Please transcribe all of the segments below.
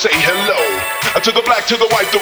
say hello. To the black, to the white, the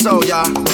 soul, y'all.